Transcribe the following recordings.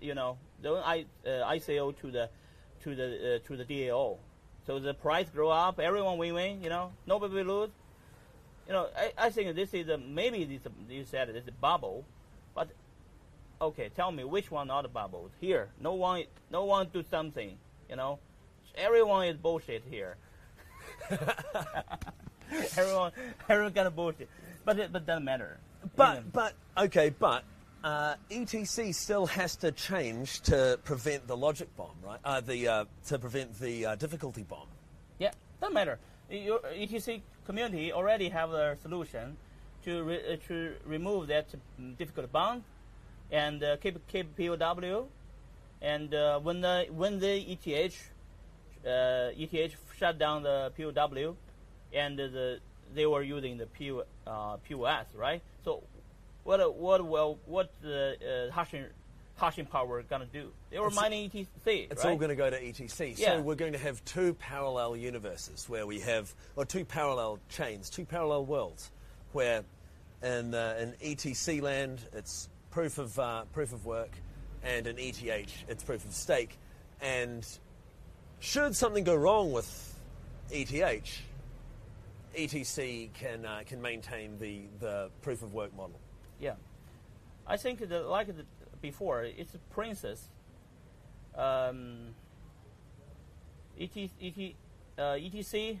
you know, the I, uh, ICO to the to the uh, to the DAO. So the price grow up, everyone win-win. You know, nobody will lose. You know, I, I think this is a, maybe this you said it's a bubble, but okay, tell me which one not a bubble? Here, no one no one do something. You know, everyone is bullshit here. everyone everyone got a bullshit, but it but doesn't matter. But Even- but okay, but uh, ETC still has to change to prevent the logic bomb, right? Uh, the uh, to prevent the uh, difficulty bomb. Yeah, doesn't matter. Your ETC community already have a solution to re- uh, to remove that mm, difficult bomb and uh, keep keep POW. And uh, when the when the ETH uh, ETH shut down the POW, and the they were using the P, uh, POS, right? So what what well what the uh, hashing hashing power gonna do? They were It's- mining ETC. It's right? all going to go to ETC. Yeah. So we're going to have two parallel universes where we have, or two parallel chains, two parallel worlds, where in uh, in ETC land it's proof of uh, proof of work, and in ETH it's proof of stake. And should something go wrong with ETH, ETC can uh, can maintain the the proof of work model. Yeah, I think the, like the, before, it's a princess. Um, ET, ET, uh, ETC,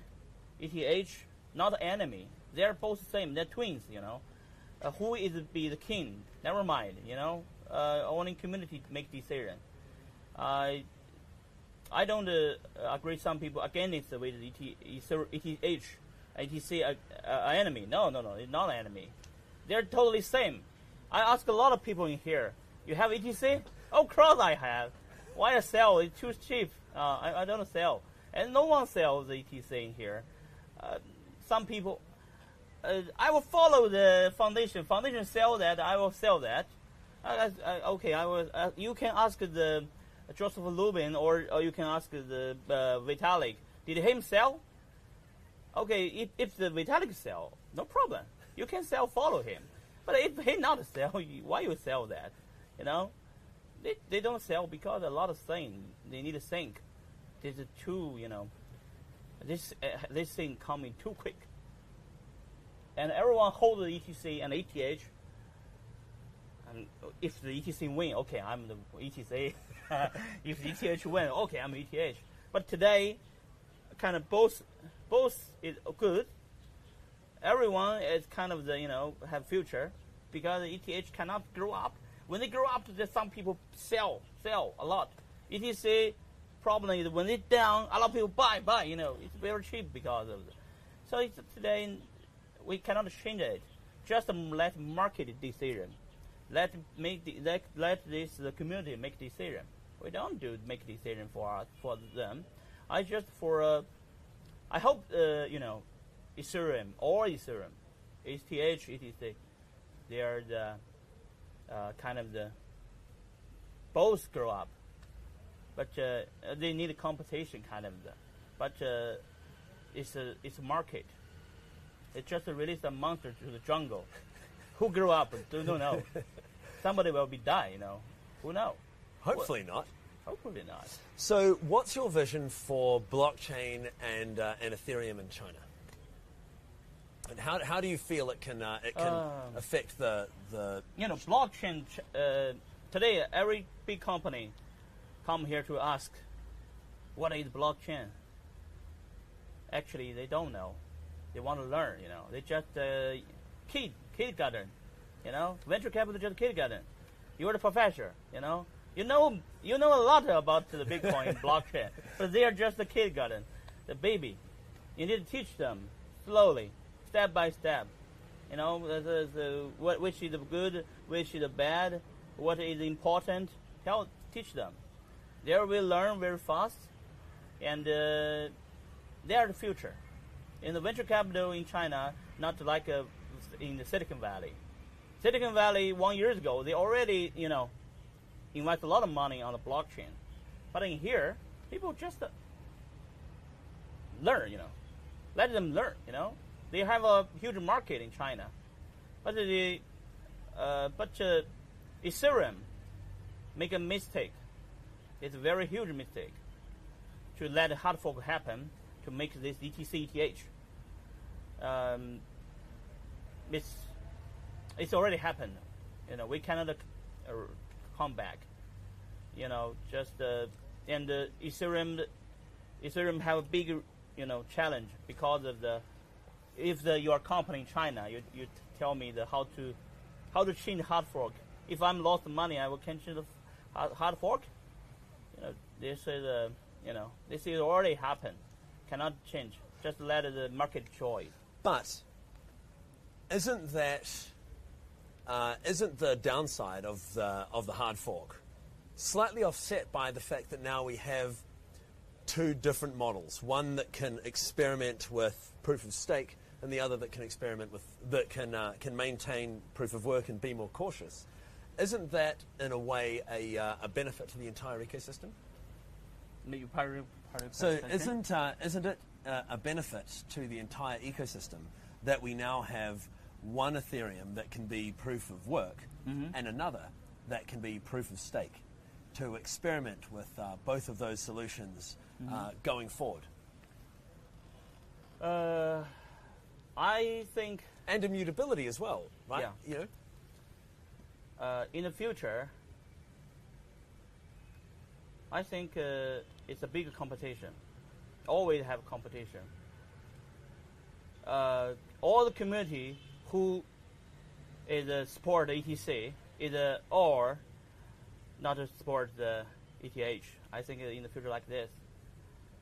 ETH, not enemy. They're both the same. They're twins, you know. Uh, who is be the king? Never mind, you know. Uh, only community make decision. I I don't uh, agree. Some people against way the ET, ETH, ETC uh, uh, enemy. No, no, no. It's not enemy. They're totally same. I ask a lot of people in here. You have ETC? Of course I have. Why I sell? It's too cheap. Uh, I, I don't sell, and no one sells ETC in here. Uh, some people. Uh, I will follow the foundation. Foundation sell that. I will sell that. Okay, I will. Uh, you can ask the Joseph Lubin, or, or you can ask the uh, Vitalik. Did him sell? Okay, if, if the Vitalik sell, no problem. You can sell, follow him. But if he not sell, why you sell that? You know, they, they don't sell because a lot of thing they need to think. This is too, you know, this uh, this thing coming too quick. And everyone hold the ETC and ETH. And if the ETC win, okay, I'm the ETC. if the ETH win, okay, I'm ETH. But today, kind of both both is good. Everyone is kind of the you know have future because ETH cannot grow up. When they grow up, there's some people sell sell a lot. ETC problem is when it's down, a lot of people buy buy. You know it's very cheap because of. The, so it's, today we cannot change it. Just um, let market decision. Let make the, let, let this the community make decision. We don't do make decision for us for them. I just for uh, I hope uh, you know Ethereum or Ethereum, ETH, ETC, they are the uh, kind of the both grow up, but uh, they need a competition kind of the, but uh, it's a it's a market. It just released a monster to the jungle. Who grew up? Do not know. Somebody will be die. You know. Who know? Hopefully not. Hopefully not. So, what's your vision for blockchain and uh, and Ethereum in China? And how, how do you feel it can uh, it can Um, affect the the you know, blockchain ch- uh, today, every big company come here to ask, what is blockchain? Actually, they don't know. They want to learn. You know, they just uh, kid kindergarten. You know, venture capital just kindergarten. You're the professor. You know, you know you know a lot about the Bitcoin blockchain, but they are just the kindergarten, the baby. You need to teach them slowly, step by step. You know, what, which is the good, which is the bad, what is important. Tell, teach them. They will learn very fast, and uh, they are the future. In the venture capital in China, not like uh, in the Silicon Valley. Silicon Valley one years ago, they already you know invest a lot of money on the blockchain, but in here, people just uh, learn. You know, let them learn. You know, they have a huge market in China, but the uh, but uh, Ethereum make a mistake. It's a very huge mistake to let hard fork happen to make this ETC ETH. Um, it's it's already happened. You know, we cannot uh, come back. You know, just uh, and uh, Ethereum, Ethereum have a big, you know, challenge because of the if the your company in China, you you tell me the how to how to change hard fork. If I'm lost money, I will change the hard, fork. You know, this is uh, you know this is already happened. Cannot change. Just let the market choice. But isn't that uh, isn't the downside of the of the hard fork slightly offset by the fact that now we have two different models, one that can experiment with proof of stake and the other that can experiment with that can uh, can maintain proof of work and be more cautious. Isn't that in a way a, uh, a benefit to the entire ecosystem? You part of- part of So isn't uh, isn't it uh, a benefit to the entire ecosystem that we now have one Ethereum that can be proof of work and another that can be proof of stake to experiment with uh, both of those solutions uh, going forward Uh, I think and immutability as well, right? Yeah. You know, uh, in the future, I think uh, it's a big competition. Always have competition. Uh, all the community who is uh, support ETC is uh, or not to support the ETH. I think in the future like this,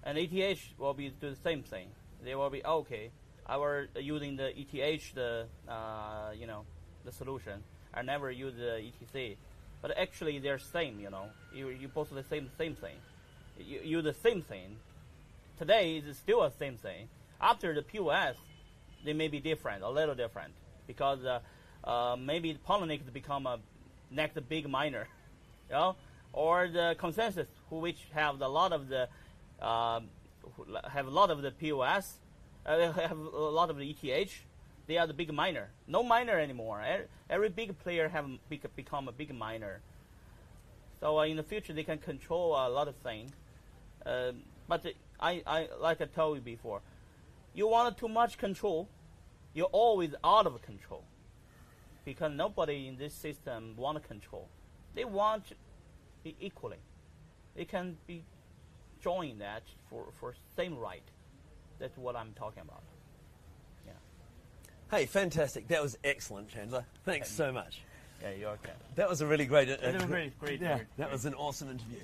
and ETH will be do the same thing. They will be okay. I were using the ETH the uh, you know the solution. I never use the ETC, but actually they're same. You know, you you both the same same thing. You use the same thing. Today is still the same thing. After the POS, they may be different, a little different, because uh, uh, maybe Poloniex become a next big miner, you know, or the ConsenSys, who which have a lot of the um, have a lot of the POS, uh, have a lot of ETH. They are the big miner. No miner anymore. Every, big player have become a big miner. So uh, in the future, they can control a lot of things. Um, but I, I, like I told you before, you want too much control, you're always out of control. Because nobody in this system want control. They want it equally. They can be join that for, for same right. That's what I'm talking about. Yeah. hey, fantastic! That was excellent, Chandler. Thanks so much. Yeah, you're okay. That was a really great. Uh, was a great- great Yeah, interview. that was an awesome interview.